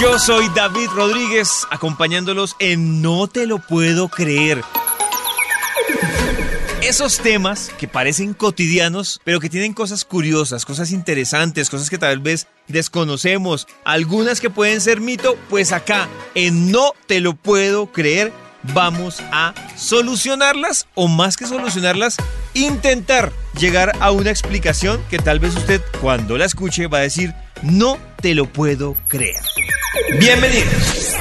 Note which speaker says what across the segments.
Speaker 1: Yo soy David Rodríguez, acompañándolos en No te lo puedo creer. Esos temas que parecen cotidianos, pero que tienen cosas curiosas, cosas interesantes, cosas que tal vez desconocemos, algunas que pueden ser mito, pues acá en No te lo puedo creer vamos a solucionarlas o más que solucionarlas, intentar llegar a una explicación que tal vez usted cuando la escuche va a decir, no te lo puedo creer. Bienvenidos.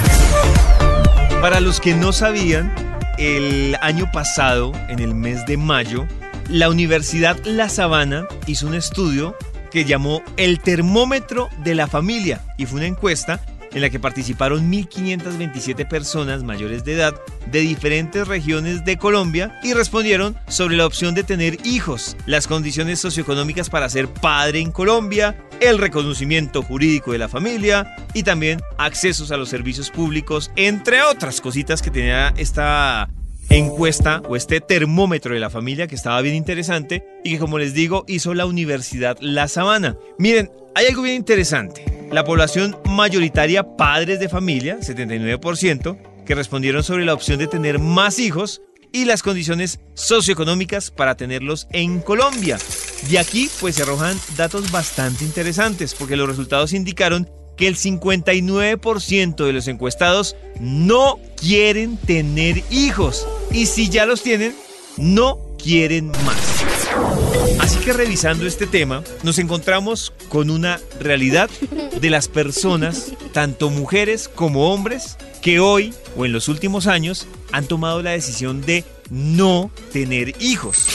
Speaker 1: Para los que no sabían, el año pasado, en el mes de mayo, la Universidad La Sabana hizo un estudio que llamó El termómetro de la familia y fue una encuesta en la que participaron 1.527 personas mayores de edad de diferentes regiones de Colombia y respondieron sobre la opción de tener hijos, las condiciones socioeconómicas para ser padre en Colombia, el reconocimiento jurídico de la familia y también accesos a los servicios públicos, entre otras cositas que tenía esta encuesta o este termómetro de la familia que estaba bien interesante y que como les digo hizo la Universidad La Sabana. Miren, hay algo bien interesante. La población mayoritaria padres de familia, 79%, que respondieron sobre la opción de tener más hijos y las condiciones socioeconómicas para tenerlos en Colombia. De aquí pues se arrojan datos bastante interesantes porque los resultados indicaron que el 59% de los encuestados no quieren tener hijos y si ya los tienen, no quieren más. Así que revisando este tema, nos encontramos con una realidad de las personas, tanto mujeres como hombres, que hoy o en los últimos años han tomado la decisión de no tener hijos.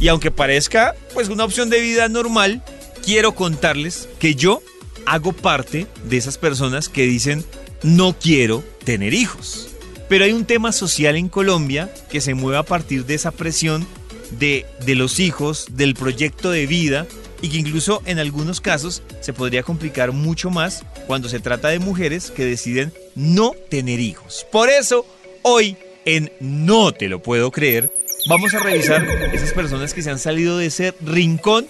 Speaker 1: Y aunque parezca pues una opción de vida normal, quiero contarles que yo hago parte de esas personas que dicen no quiero tener hijos. Pero hay un tema social en Colombia que se mueve a partir de esa presión de, de los hijos, del proyecto de vida y que incluso en algunos casos se podría complicar mucho más cuando se trata de mujeres que deciden no tener hijos. Por eso, hoy en No te lo puedo creer, vamos a revisar esas personas que se han salido de ese rincón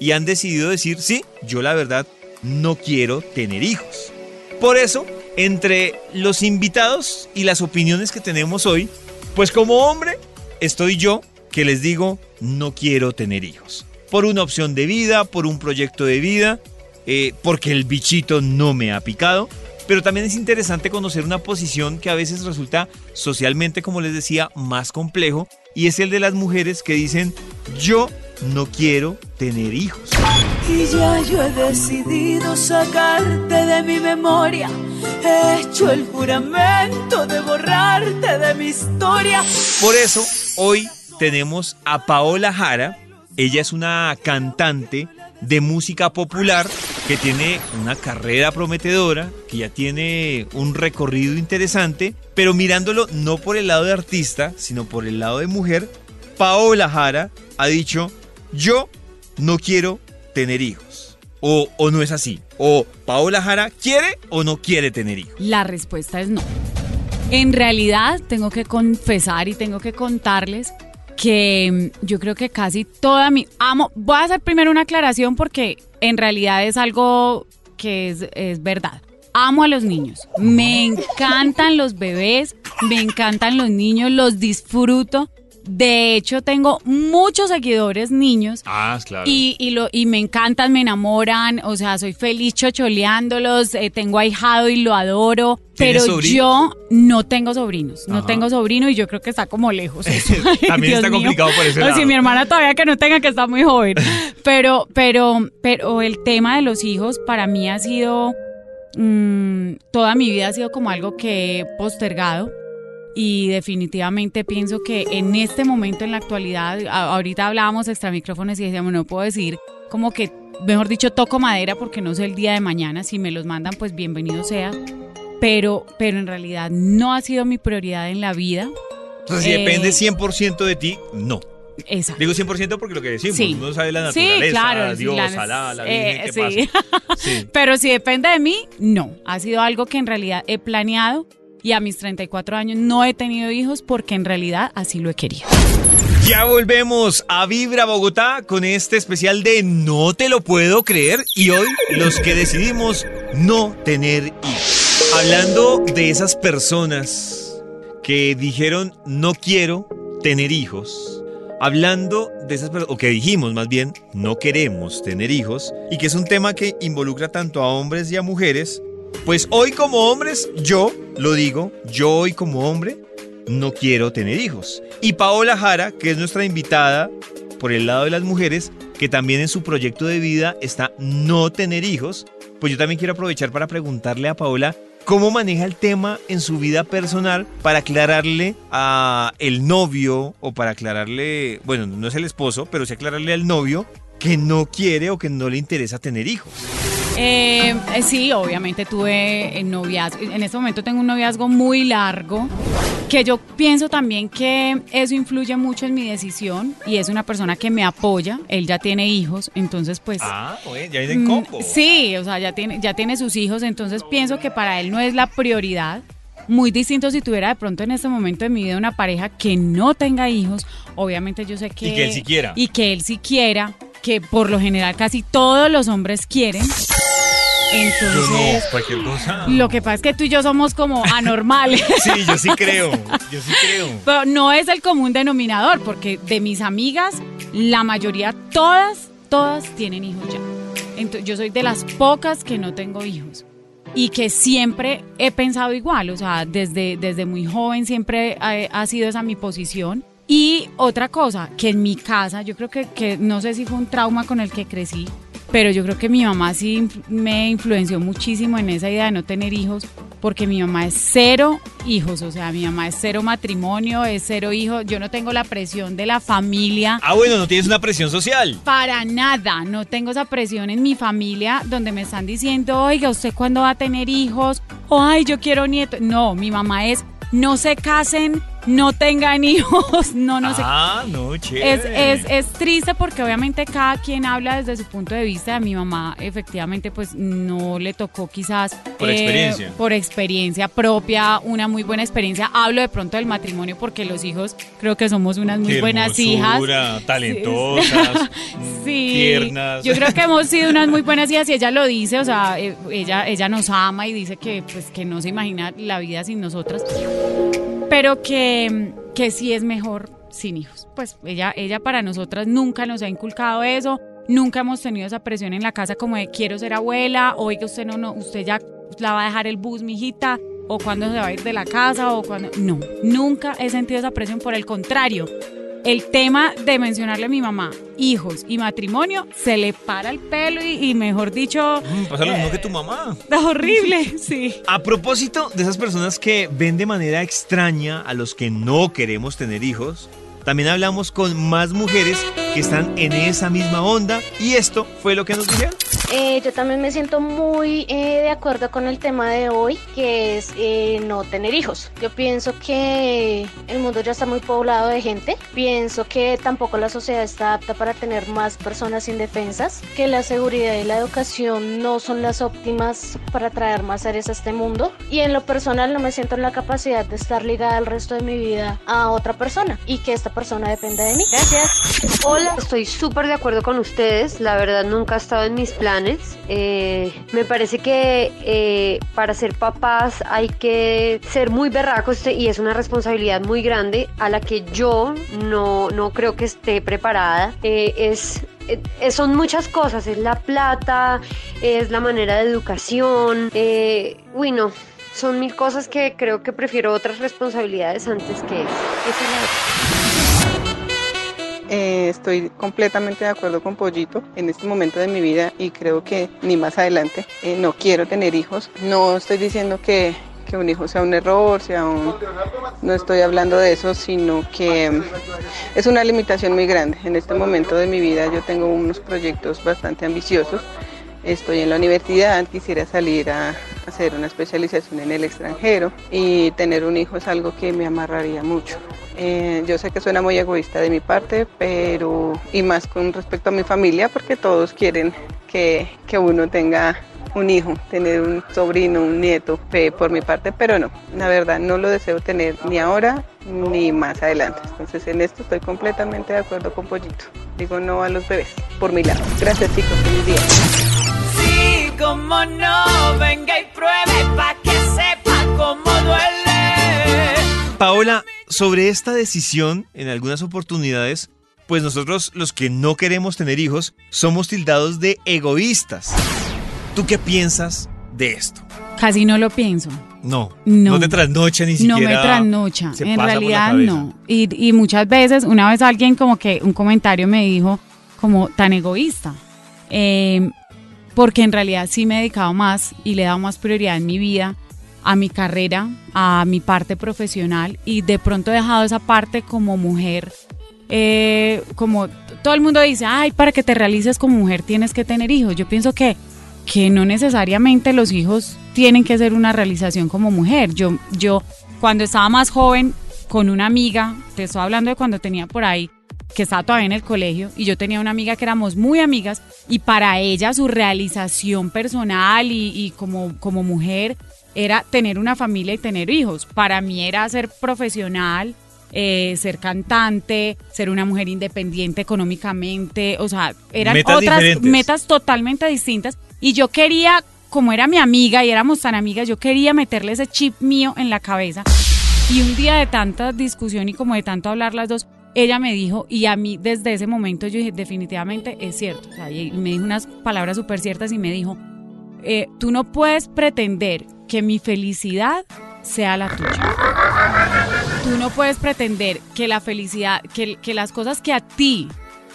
Speaker 1: y han decidido decir, sí, yo la verdad no quiero tener hijos. Por eso, entre los invitados y las opiniones que tenemos hoy, pues como hombre estoy yo que les digo, no quiero tener hijos. Por una opción de vida, por un proyecto de vida, eh, porque el bichito no me ha picado. Pero también es interesante conocer una posición que a veces resulta socialmente, como les decía, más complejo, y es el de las mujeres que dicen, yo no quiero tener hijos.
Speaker 2: Y ya yo he decidido sacarte de mi memoria, he hecho el juramento de borrarte de mi historia.
Speaker 1: Por eso, hoy tenemos a Paola Jara. Ella es una cantante de música popular que tiene una carrera prometedora, que ya tiene un recorrido interesante, pero mirándolo no por el lado de artista, sino por el lado de mujer, Paola Jara ha dicho, yo no quiero tener hijos. O, no es así. O Paola Jara quiere o no quiere tener hijos.
Speaker 3: La respuesta es no. En realidad tengo que confesar y tengo que contarles que mm, yo creo que casi toda mi... Amo, voy a hacer primero una aclaración porque en realidad es algo que es, es verdad. Amo a los niños, me encantan los bebés, me encantan los niños, los disfruto. De hecho, tengo muchos seguidores niños.
Speaker 1: Ah, claro.
Speaker 3: Y, y, lo, y me encantan, me enamoran, o sea, soy feliz chocholeándolos, eh, tengo ahijado y lo adoro, pero yo no tengo sobrinos, no
Speaker 1: Ajá.
Speaker 3: tengo sobrino y yo creo que está como lejos. eso. Ay,
Speaker 1: También
Speaker 3: Dios
Speaker 1: está
Speaker 3: mío.
Speaker 1: complicado por ese
Speaker 3: O
Speaker 1: lado.
Speaker 3: si mi hermana todavía que no tenga, que está muy joven. Pero, pero, pero el tema de los hijos para mí ha sido, mm, toda mi vida ha sido como algo que he postergado y definitivamente pienso que en este momento, en la actualidad, ahorita hablábamos extra micrófonos y decíamos, no puedo decir como que, mejor dicho, toco madera porque no sé el día de mañana, si me los mandan, pues bienvenido sea, pero, pero en realidad no ha sido mi prioridad en la vida.
Speaker 1: Entonces, si
Speaker 3: Eh,
Speaker 1: depende 100% de ti, no.
Speaker 3: Esa.
Speaker 1: Digo 100% porque lo que decimos,
Speaker 3: Sí.
Speaker 1: uno sabe la
Speaker 3: Sí,
Speaker 1: naturaleza,
Speaker 3: claro, sí,
Speaker 1: Dios,
Speaker 3: la-
Speaker 1: Alá, la
Speaker 3: eh,
Speaker 1: Virgen, ¿qué
Speaker 3: sí.
Speaker 1: pasa? Sí.
Speaker 3: Pero si depende de mí, no. Ha sido algo que en realidad he planeado y a mis 34 años no he tenido hijos porque en realidad así lo he querido.
Speaker 1: Ya volvemos a Vibra Bogotá con este especial de No te lo puedo creer y hoy los que decidimos no tener hijos. Hablando de esas personas que dijeron no quiero tener hijos, hablando de esas personas, o que dijimos más bien no queremos tener hijos, y que es un tema que involucra tanto a hombres y a mujeres, pues hoy como hombres, yo lo digo, yo hoy como hombre no quiero tener hijos. Y Paola Jara, que es nuestra invitada por el lado de las mujeres, que también en su proyecto de vida está no tener hijos, pues yo también quiero aprovechar para preguntarle a Paola cómo maneja el tema en su vida personal para aclararle a el novio o para aclararle, bueno, no es el esposo, pero sí aclararle al novio que no quiere o que no le interesa tener hijos.
Speaker 3: Eh, eh, sí, obviamente tuve noviazgo. En este momento tengo un noviazgo muy largo, que yo pienso también que eso influye mucho en mi decisión y es una persona que me apoya. Él ya tiene hijos, entonces pues...
Speaker 1: Ah, oye, ya viene en combo.
Speaker 3: Sí, o sea, ya tiene, ya tiene sus hijos, entonces pienso que para él no es la prioridad. Muy distinto si tuviera de pronto en este momento de mi vida una pareja que no tenga hijos. Obviamente yo sé que...
Speaker 1: Y que él sí quiera.
Speaker 3: Y que él sí quiera, que por lo general casi todos los hombres quieren. Entonces,
Speaker 1: Yo no, cualquier cosa.
Speaker 3: lo que pasa es que tú y yo somos como anormales.
Speaker 1: Sí, yo sí creo, yo sí creo.
Speaker 3: Pero no es el común denominador, porque de mis amigas, la mayoría, todas, todas tienen hijos ya. Entonces, yo soy de las pocas que no tengo hijos. Y que siempre he pensado igual, o sea, desde, desde muy joven siempre ha, ha sido esa mi posición. Y otra cosa, que en mi casa, yo creo que, que no sé si fue un trauma con el que crecí, pero yo creo que mi mamá sí me influenció muchísimo en esa idea de no tener hijos, porque mi mamá es cero hijos, o sea, mi mamá es cero matrimonio, es cero hijos, yo no tengo la presión de la familia.
Speaker 1: Ah, bueno, no tienes una presión social.
Speaker 3: Para nada, no tengo esa presión en mi familia donde me están diciendo, oiga, ¿usted cuándo va a tener hijos? O, ay, yo quiero nietos. No, mi mamá es, no se casen, no tengan hijos, no, no se
Speaker 1: ah, no,
Speaker 3: es,
Speaker 1: chévere.
Speaker 3: es, es triste porque obviamente cada quien habla desde su punto de vista. A mi mamá efectivamente pues no le tocó quizás... eh,
Speaker 1: Por experiencia.
Speaker 3: Por experiencia propia, una muy buena experiencia. Hablo de pronto del matrimonio porque los hijos creo que somos unas muy
Speaker 1: Qué
Speaker 3: buenas hijas.
Speaker 1: talentosas,
Speaker 3: Sí,
Speaker 1: tiernas.
Speaker 3: yo creo que hemos sido unas muy buenas hijas y ella lo dice, o sea, eh, ella, ella nos ama y dice que pues que no se imagina la vida sin nosotras, pero que, que sí es mejor sin hijos. Pues ella, ella para nosotras nunca nos ha inculcado eso, nunca hemos tenido esa presión en la casa como de quiero ser abuela, oiga usted no, no, usted ya la va a dejar el bus, mijita, o cuando se va a ir de la casa, o cuando... No, nunca he sentido esa presión, por el contrario, el tema de mencionarle a mi mamá hijos y matrimonio se le para el pelo y, y mejor dicho,
Speaker 1: Mm, pasa lo mismo que tu mamá.
Speaker 3: es horrible, sí.
Speaker 1: A propósito de esas personas que ven de manera extraña a los que no queremos tener hijos, también hablamos con más mujeres que están en esa misma onda y esto fue lo que nos dijeron.
Speaker 4: Eh, yo también me siento muy eh, de acuerdo con el tema de hoy, que es eh, no tener hijos. Yo pienso que el mundo ya está muy poblado de gente. Pienso que tampoco la sociedad está apta para tener más personas indefensas, que la seguridad y la educación no son las óptimas para traer más seres a este mundo. Y en lo personal no me siento en la capacidad de estar ligada el resto de mi vida a otra persona y que esta persona dependa de mí. Gracias.
Speaker 5: Hola, estoy súper de acuerdo con ustedes. La verdad nunca ha estado en mis planes. Eh, me parece que eh, para ser papás hay que ser muy berracos y es una responsabilidad muy grande a la que yo no, no creo que esté preparada. Eh, es son muchas cosas, es la plata, es la manera de educación, uy no, son mil cosas que creo que prefiero otras responsabilidades antes que esa.
Speaker 6: Eh, estoy completamente de acuerdo con Pollito en este momento de mi vida y creo que ni más adelante eh, no quiero tener hijos. No estoy diciendo que, que un hijo sea un error, sea un... No estoy hablando de eso, sino que mm, es una limitación muy grande. En este momento de mi vida yo tengo unos proyectos bastante ambiciosos. Estoy en la universidad, quisiera salir a hacer una especialización en el extranjero y tener un hijo es algo que me amarraría mucho. Eh, yo sé que suena muy egoísta de mi parte, pero y más con respecto a mi familia, porque todos quieren que, que uno tenga un hijo, tener un sobrino, un nieto, eh, por mi parte, pero no, la verdad no lo deseo tener ni ahora ni más adelante. Entonces en esto estoy completamente de acuerdo con Pollito. Digo no a los bebés, por mi lado. Gracias chicos, feliz día
Speaker 2: como no, venga y pruebe para que sepa cómo duele.
Speaker 1: Paola, sobre esta decisión, en algunas oportunidades, pues nosotros los que no queremos tener hijos somos tildados de egoístas. ¿Tú qué piensas de esto?
Speaker 3: Casi no lo pienso.
Speaker 1: No,
Speaker 3: no,
Speaker 1: no te trasnocha ni siquiera.
Speaker 3: No me trasnocha, en realidad no. Y, y muchas veces, una vez alguien como que un comentario me dijo como tan egoísta. Eh, porque en realidad sí me he dedicado más y le he dado más prioridad en mi vida a mi carrera, a mi parte profesional y de pronto he dejado esa parte como mujer. eh, como todo el mundo dice, ay, para que te realices como mujer tienes que tener hijos. Yo pienso que, que no necesariamente los hijos tienen que ser una realización como mujer. Yo, yo cuando estaba más joven con una amiga, te estoy hablando de cuando tenía por ahí, que estaba todavía en el colegio, y yo tenía una amiga que éramos muy amigas, y para ella su realización personal y, y como, como mujer era tener una familia y tener hijos. Para mí era ser profesional, eh, ser cantante, ser una mujer independiente económicamente, o sea, eran
Speaker 1: Metas
Speaker 3: otras
Speaker 1: diferentes.
Speaker 3: metas totalmente distintas. Y yo quería, como era mi amiga y éramos tan amigas, yo quería meterle ese chip mío en la cabeza. Y un día de tanta discusión y como de tanto hablar las dos, ella me dijo, y a mí desde ese momento yo dije, definitivamente es cierto. O sea, y me dijo unas palabras súper ciertas y me dijo, eh, tú no puedes pretender que mi felicidad sea la tuya. Tú no puedes pretender que la felicidad, que, que las cosas que a ti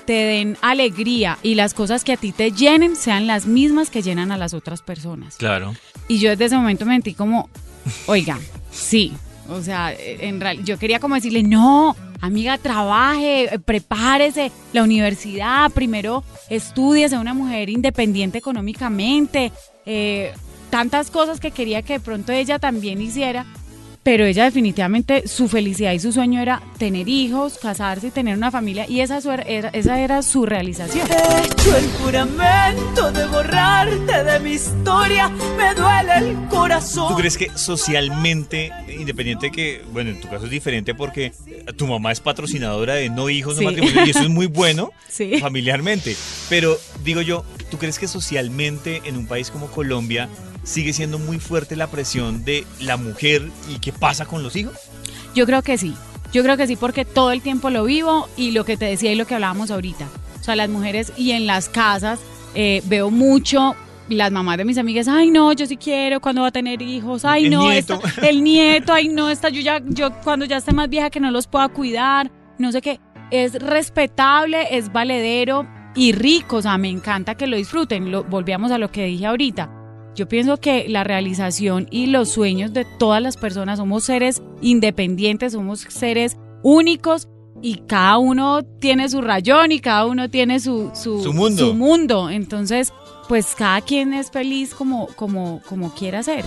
Speaker 3: te den alegría y las cosas que a ti te llenen sean las mismas que llenan a las otras personas.
Speaker 1: Claro.
Speaker 3: Y yo desde ese momento me sentí como, oiga, sí. O sea, en real, yo quería como decirle, no, amiga, trabaje, eh, prepárese, la universidad, primero estudie, sea una mujer independiente económicamente, eh, tantas cosas que quería que de pronto ella también hiciera. Pero ella definitivamente su felicidad y su sueño era tener hijos, casarse y tener una familia y esa, su- era, esa era su realización.
Speaker 2: He hecho el juramento de borrarte de mi historia, me duele el corazón.
Speaker 1: ¿Tú crees que socialmente, independiente de que, bueno, en tu caso es diferente porque tu mamá es patrocinadora de no hijos,
Speaker 3: Sí.
Speaker 1: no matrimonio, y eso es muy bueno
Speaker 3: Sí.
Speaker 1: familiarmente? Pero digo yo, ¿tú crees que socialmente en un país como Colombia sigue siendo muy fuerte la presión de la mujer y qué pasa con los hijos?
Speaker 3: Yo creo que sí. Yo creo que sí porque todo el tiempo lo vivo y lo que te decía y lo que hablábamos ahorita. O sea, las mujeres y en las casas eh, veo mucho las mamás de mis amigas, ay no, yo sí quiero, cuando va a tener hijos? Ay
Speaker 1: El
Speaker 3: no,
Speaker 1: nieto.
Speaker 3: esta- el nieto, ay no, esta, yo ya, yo cuando ya esté más vieja que no los pueda cuidar, no sé qué. Es respetable, es valedero y rico, o sea, me encanta que lo disfruten. Lo, volvíamos a lo que dije ahorita. Yo pienso que la realización y los sueños de todas las personas somos seres independientes, somos seres únicos y cada uno tiene su rayón y cada uno tiene su, su,
Speaker 1: Su mundo.
Speaker 3: su mundo. Entonces, pues cada quien es feliz como, como, como quiera ser.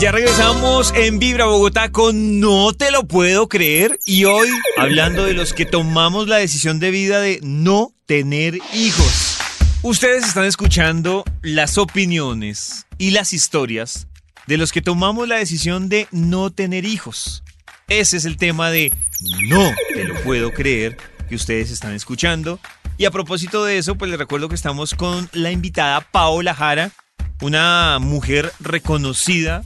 Speaker 1: Ya regresamos en Vibra Bogotá con No te lo puedo creer y hoy hablando de los que tomamos la decisión de vida de no tener hijos. Ustedes están escuchando las opiniones y las historias de los que tomamos la decisión de no tener hijos. Ese es el tema de No te lo puedo creer que ustedes están escuchando. Y a propósito de eso, pues les recuerdo que estamos con la invitada Paola Jara, una mujer reconocida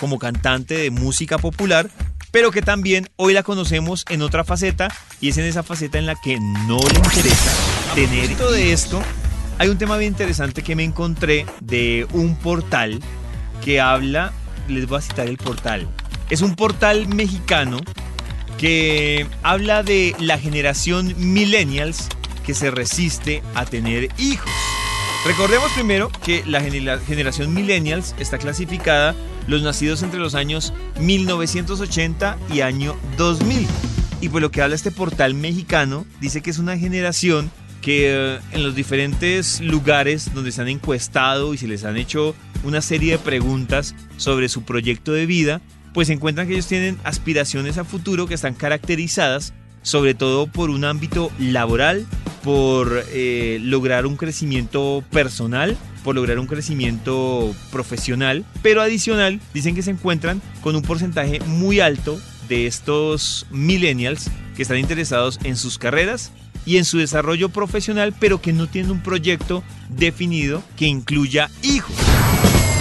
Speaker 1: como cantante de música popular, pero que también hoy la conocemos en otra faceta y es en esa faceta en la que no le interesa tener todo de esto. Hay un tema bien interesante que me encontré de un portal que habla, les voy a citar el portal. Es un portal mexicano que habla de la generación millennials que se resiste a tener hijos. Recordemos primero que la genera- generación millennials está clasificada los nacidos entre los años 1980 y año 2000. Y por lo que habla este portal mexicano, dice que es una generación que eh, en los diferentes lugares donde se han encuestado y se les han hecho una serie de preguntas sobre su proyecto de vida, pues encuentran que ellos tienen aspiraciones a futuro que están caracterizadas sobre todo por un ámbito laboral, por eh, lograr un crecimiento personal, por lograr un crecimiento profesional, pero adicional dicen que se encuentran con un porcentaje muy alto de estos millennials que están interesados en sus carreras y en su desarrollo profesional, pero que no tienen un proyecto definido que incluya hijos.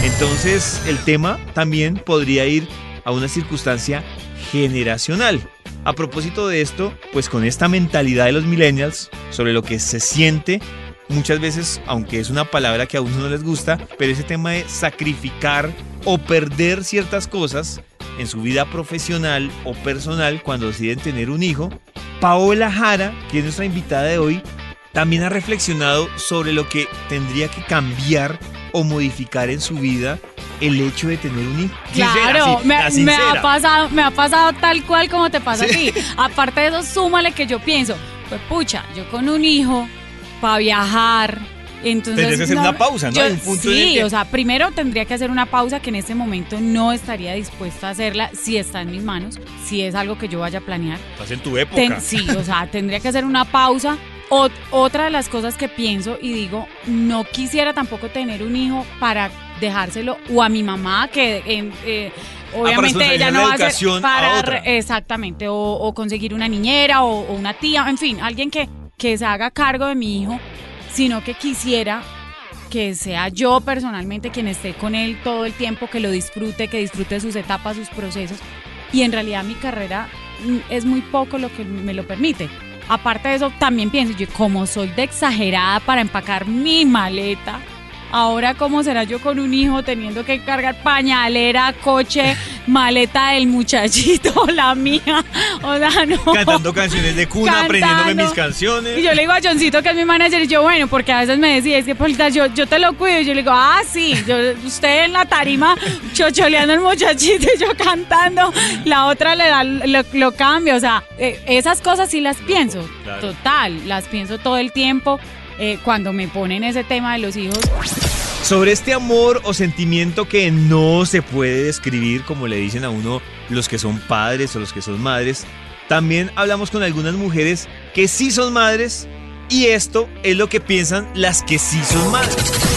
Speaker 1: Entonces el tema también podría ir a una circunstancia generacional. A propósito de esto, pues con esta mentalidad de los millennials sobre lo que se siente, muchas veces, aunque es una palabra que a uno no les gusta, pero ese tema de sacrificar o perder ciertas cosas en su vida profesional o personal cuando deciden tener un hijo, Paola Jara, que es nuestra invitada de hoy, también ha reflexionado sobre lo que tendría que cambiar o modificar en su vida el hecho de tener un hijo.
Speaker 3: Claro, me, ha pasado, me ha pasado tal cual como te pasa a ti. Aparte de eso, súmale que yo pienso, pues pucha, yo con un hijo, para viajar, entonces,
Speaker 1: Tendrías que hacer una pausa, ¿no?
Speaker 3: sí, o sea, primero tendría que hacer una pausa que en este momento no estaría dispuesta a hacerla si está en mis manos, si es algo que yo vaya a planear.
Speaker 1: Estás en tu época.
Speaker 3: sí, o sea, tendría que hacer una pausa. otra de las cosas que pienso y digo, no quisiera tampoco tener un hijo para dejárselo o a mi mamá que eh,
Speaker 1: ah,
Speaker 3: obviamente ella no va a ser
Speaker 1: para
Speaker 3: exactamente o, conseguir una niñera o, o, una tía en fin alguien que, que se haga cargo de mi hijo sino que quisiera que sea yo personalmente quien esté con él todo el tiempo, que lo disfrute, que disfrute sus etapas, sus procesos. Y en realidad mi carrera mm, es muy poco lo que me lo permite. Aparte de eso, también pienso, yo como soy de exagerada para empacar mi maleta, Ahora, ¿cómo será yo con un hijo teniendo que cargar pañalera, coche, maleta del muchachito, la mía? O sea, no.
Speaker 1: Cantando canciones de cuna, aprendiéndome mis canciones.
Speaker 3: Y yo le digo a Johncito, que es mi manager, y yo, bueno, porque a veces me decía, es que Polita, yo, yo te lo cuido. Y yo le digo, ah, sí, yo, usted en la tarima chocholeando el muchachito y yo cantando, la otra le da, lo, cambio. O sea, eh, esas cosas sí las pienso. Total, las pienso todo el tiempo. Eh, cuando me ponen ese tema de los hijos.
Speaker 1: Sobre este amor o sentimiento que no se puede describir, como le dicen a uno los que son padres o los que son madres, también hablamos con algunas mujeres que sí son madres y esto es lo que piensan las que sí son madres.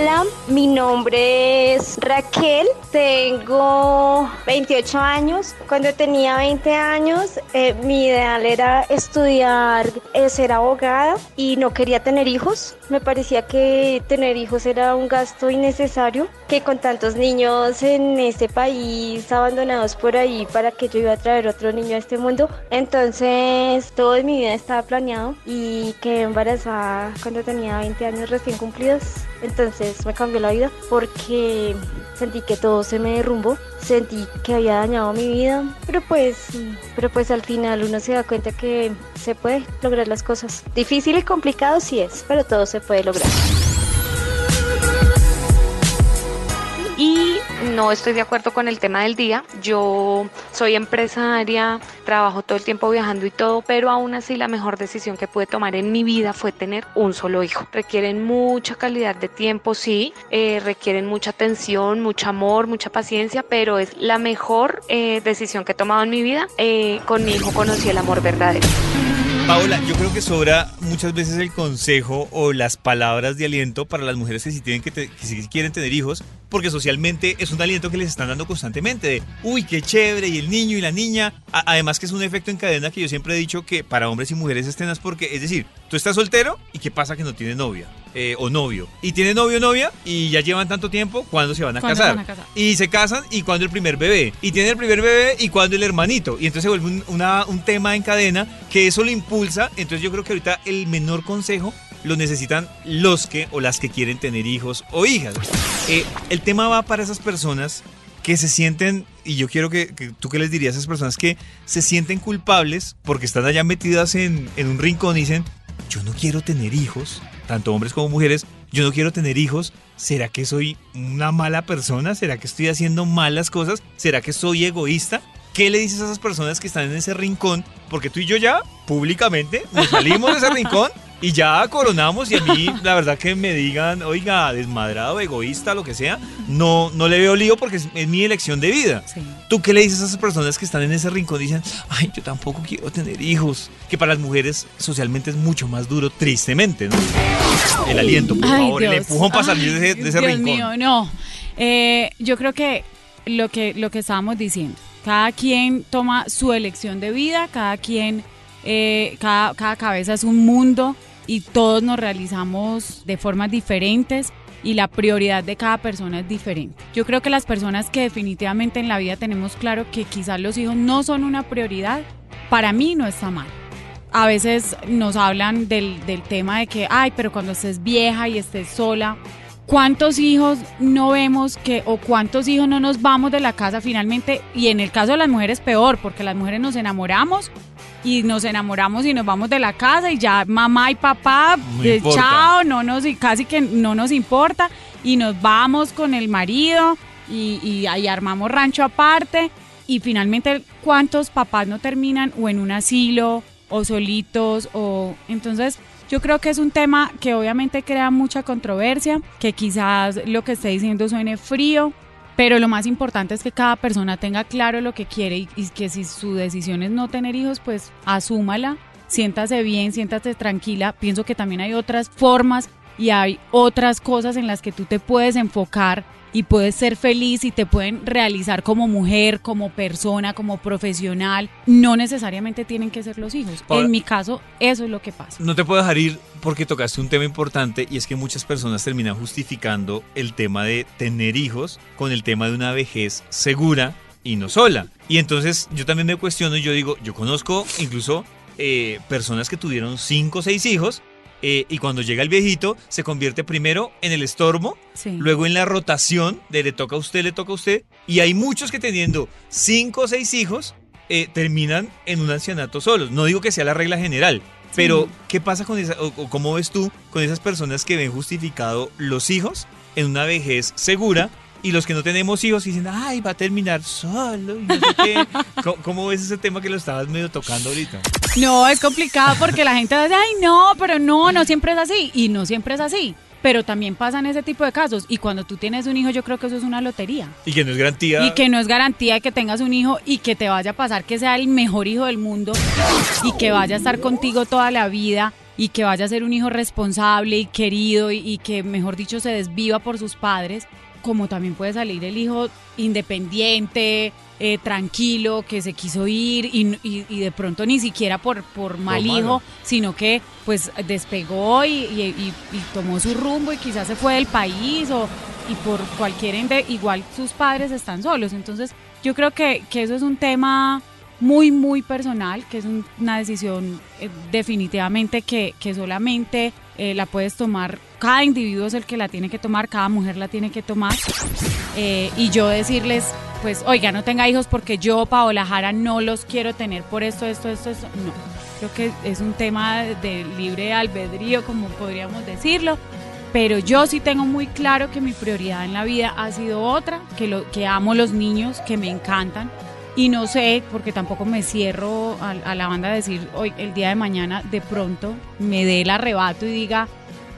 Speaker 7: Hola, mi nombre es Raquel, tengo 28 años. Cuando tenía 20 años, eh, mi ideal era estudiar, eh, ser abogada y no quería tener hijos. Me parecía que tener hijos era un gasto innecesario, que con tantos niños en este país abandonados por ahí, para que yo iba a traer otro niño a este mundo. Entonces, todo en mi vida estaba planeado y quedé embarazada cuando tenía 20 años recién cumplidos. Entonces me cambió la vida porque sentí que todo se me derrumbó, sentí que había dañado mi vida, pero pues, pero pues al final uno se da cuenta que se puede lograr las cosas. Difícil y complicado sí es, pero todo se puede lograr.
Speaker 5: No estoy de acuerdo con el tema del día. Yo soy empresaria, trabajo todo el tiempo viajando y todo, pero aún así la mejor decisión que pude tomar en mi vida fue tener un solo hijo. Requieren mucha calidad de tiempo, sí, eh, requieren mucha atención, mucho amor, mucha paciencia, pero es la mejor eh, decisión que he tomado en mi vida. Eh, con mi hijo conocí el amor verdadero.
Speaker 1: Paola, yo creo que sobra muchas veces el consejo o las palabras de aliento para las mujeres que si tienen que, que si quieren tener hijos, porque socialmente es un aliento que les están dando constantemente de, uy, qué chévere, y el niño y la niña. además que es un efecto en cadena que yo siempre he dicho que para hombres y mujeres es porque, es decir, tú estás soltero y qué pasa que no tienes novia eh, o novio. Y tiene novio o novia y ya llevan tanto tiempo, ¿cuándo se van a, casar? Van a casar? Y se casan y cuando el primer bebé. Y tiene el primer bebé y cuando el hermanito. Y entonces se vuelve un, una, un tema en cadena que eso lo impulsa. Entonces yo creo que ahorita el menor consejo lo necesitan los que o las que quieren tener hijos o hijas. Eh, el tema va para esas personas que se sienten, y yo quiero que, tú que les dirías a esas personas que se sienten culpables porque están allá metidas en, en un rincón y dicen, yo no quiero tener hijos, tanto hombres como mujeres, yo no quiero tener hijos, ¿será que soy una mala persona? ¿Será que estoy haciendo malas cosas? ¿Será que soy egoísta? ¿Qué le dices a esas personas que están en ese rincón? Porque tú y yo ya, públicamente, nos salimos de ese rincón y ya coronamos y a mí la verdad que me digan, oiga, desmadrado, egoísta, lo que sea, no, no le veo lío porque es, mi elección de vida. ¿Tú qué le dices a esas personas que están en ese rincón y dicen, ay, yo tampoco quiero tener hijos? Que para las mujeres socialmente es mucho más duro, tristemente, ¿no? El aliento, por favor, el empujón para salir de, ese,
Speaker 3: Dios
Speaker 1: rincón.
Speaker 3: Mío, no. Eh, yo creo que lo que, lo que estábamos diciendo, cada quien toma su elección de vida, cada quien, eh, cada, cada cabeza es un mundo y todos nos realizamos de formas diferentes. y la prioridad de cada persona es diferente. Yo creo que las personas que definitivamente en la vida tenemos claro que quizás los hijos no son una prioridad, para mí no está mal. A veces nos hablan del, del tema de que, ay, pero cuando estés vieja y estés sola, ¿cuántos hijos no vemos que, o cuántos hijos no nos vamos de la casa finalmente? Y en el caso de las mujeres peor, porque las mujeres nos enamoramos y nos enamoramos y nos vamos de la casa y ya mamá y papá,
Speaker 1: No
Speaker 3: eh, chao, no nos, casi que no nos importa y nos vamos con el marido y, y ahí armamos rancho aparte y finalmente cuántos papás no terminan o en un asilo o solitos o entonces yo creo que es un tema que obviamente crea mucha controversia, que quizás lo que esté diciendo suene frío, pero lo más importante es que cada persona tenga claro lo que quiere y, que si su decisión es no tener hijos, pues asúmala, siéntase bien, siéntase tranquila. Pienso que también hay otras formas y hay otras cosas en las que tú te puedes enfocar y puedes ser feliz y te pueden realizar como mujer, como persona, como profesional. No necesariamente tienen que ser los hijos.
Speaker 1: Ahora-
Speaker 3: en mi caso, eso es lo que pasa.
Speaker 1: No te puedo dejar ir porque tocaste un tema importante y es que muchas personas terminan justificando el tema de tener hijos con el tema de una vejez segura y no sola. Y entonces yo también me cuestiono y yo digo, yo conozco incluso eh, personas que tuvieron cinco o seis hijos eh, y cuando llega el viejito se convierte primero en el estorbo
Speaker 3: Sí.
Speaker 1: luego en la rotación de le toca a usted, le toca a usted. Y hay muchos que teniendo cinco o seis hijos eh, terminan en un ancianato solos. No digo que sea la regla general, pero ¿qué pasa con esa, o, o cómo ves tú con esas personas que ven justificado los hijos en una vejez segura? Y los que no tenemos hijos dicen, ay, va a terminar solo. y no sé qué". ¿Cómo, cómo ves ese tema que lo estabas medio tocando ahorita?
Speaker 3: No, es complicado porque la gente dice, ay, no, pero no, no siempre es así. Y no siempre es así. Pero también pasan ese tipo de casos. Y cuando tú tienes un hijo, yo creo que eso es una lotería.
Speaker 1: Y que no es garantía.
Speaker 3: Y que no es garantía de que tengas un hijo y que te vaya a pasar que sea el mejor hijo del mundo y que vaya a estar contigo toda la vida y que vaya a ser un hijo responsable y querido y, y que, mejor dicho, se desviva por sus padres. Como también puede salir el hijo independiente, eh, tranquilo, que se quiso ir y, y- y de pronto ni siquiera por, por mal hijo, sino que pues despegó y- y tomó su rumbo y quizás se fue del país o y por cualquier ende, igual sus padres están solos. Entonces yo creo que, que eso es un tema muy, muy personal, que es un- una decisión eh, definitivamente que, que solamente eh, la puedes tomar, cada individuo es el que la tiene que tomar, cada mujer la tiene que tomar. Eh, y yo decirles, pues, oiga, no tenga hijos porque yo, Paola Jara, no los quiero tener por esto, esto, esto, esto. No, creo que es un tema de libre albedrío, como podríamos decirlo. Pero yo sí tengo muy claro que mi prioridad en la vida ha sido otra, que, lo, que amo los niños, que me encantan. Y no sé, porque tampoco me cierro a, a la banda a decir, hoy, el día de mañana, de pronto me dé el arrebato y diga,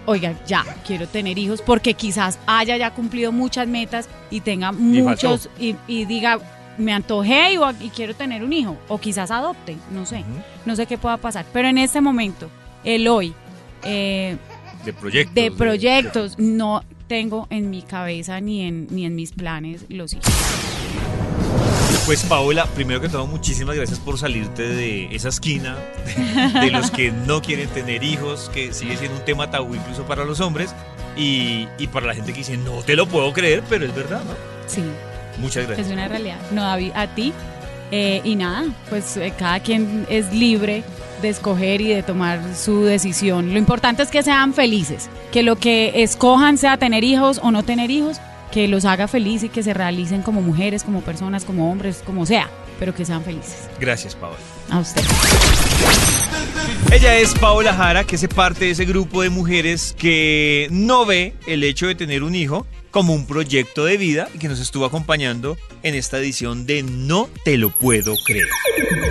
Speaker 3: oiga, ya, quiero tener hijos, porque quizás haya ya cumplido muchas metas y tenga muchos, y, y diga, me antojé y, y quiero tener un hijo, o quizás adopte, no sé, no sé qué pueda pasar. Pero en este momento, el hoy, eh,
Speaker 1: De proyectos.
Speaker 3: de proyectos, no tengo en mi cabeza ni en, ni en mis planes los hijos.
Speaker 1: Pues Paola, primero que todo, muchísimas gracias por salirte de esa esquina de, de los que no quieren tener hijos, que sigue siendo un tema tabú incluso para los hombres y, y para la gente que dice, no te lo puedo creer, pero es verdad, ¿no?
Speaker 3: Sí,
Speaker 1: Muchas
Speaker 3: es
Speaker 1: gracias.
Speaker 3: una realidad. No, David, a ti. Eh, y nada, pues eh, cada quien es libre de escoger y de tomar su decisión. Lo importante es que sean felices, que lo que escojan sea tener hijos o no tener hijos, que los haga feliz y que se realicen como mujeres, como personas, como hombres, como sea, pero que sean felices.
Speaker 1: Gracias, Paola.
Speaker 3: A usted.
Speaker 1: Ella es Paola Jara, que hace parte de ese grupo de mujeres que no ve el hecho de tener un hijo como un proyecto de vida y que nos estuvo acompañando en esta edición de No te lo puedo creer.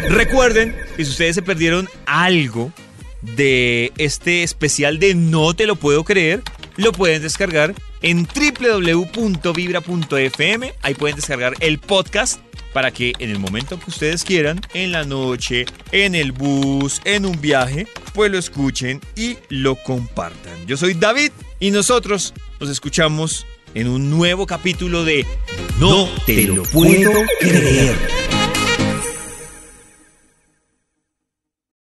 Speaker 1: Recuerden que si ustedes se perdieron algo de este especial de No te lo puedo creer, lo pueden descargar en www.vibra.fm. Ahí pueden descargar el podcast para que en el momento que ustedes quieran, en la noche, en el bus, en un viaje, pues lo escuchen y lo compartan. Yo soy David y nosotros nos escuchamos en un nuevo capítulo de No te lo puedo creer.